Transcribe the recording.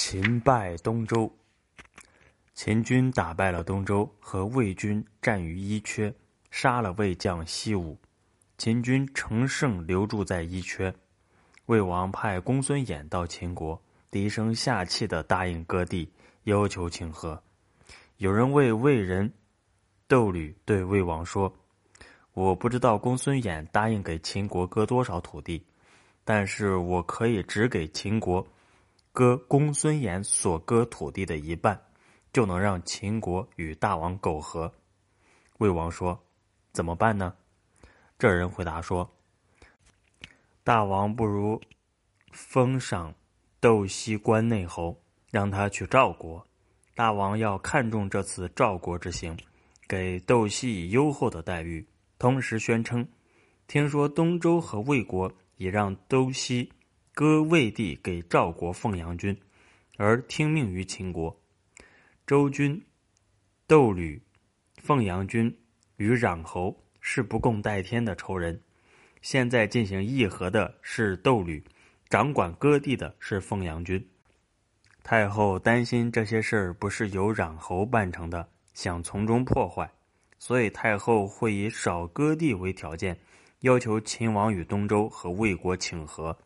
秦败东周，秦军打败了东周，和魏军战于伊阙，杀了魏将西武。秦军乘胜留驻在伊阙，魏王派公孙衍到秦国，低声下气的答应割地，要求请和。有人为魏人窦吕对魏王说：“我不知道公孙衍答应给秦国割多少土地，但是我可以只给秦国。”割公孙衍所割土地的一半，就能让秦国与大王苟合。魏王说：“怎么办呢？”这人回答说：“大王不如封赏窦西关内侯，让他去赵国。大王要看重这次赵国之行，给窦西以优厚的待遇。同时宣称，听说东周和魏国已让窦西。”割魏地给赵国凤阳君，而听命于秦国。周君、窦吕、凤阳君与壤侯是不共戴天的仇人。现在进行议和的是窦吕，掌管割地的是凤阳君。太后担心这些事儿不是由壤侯办成的，想从中破坏，所以太后会以少割地为条件，要求秦王与东周和魏国请和。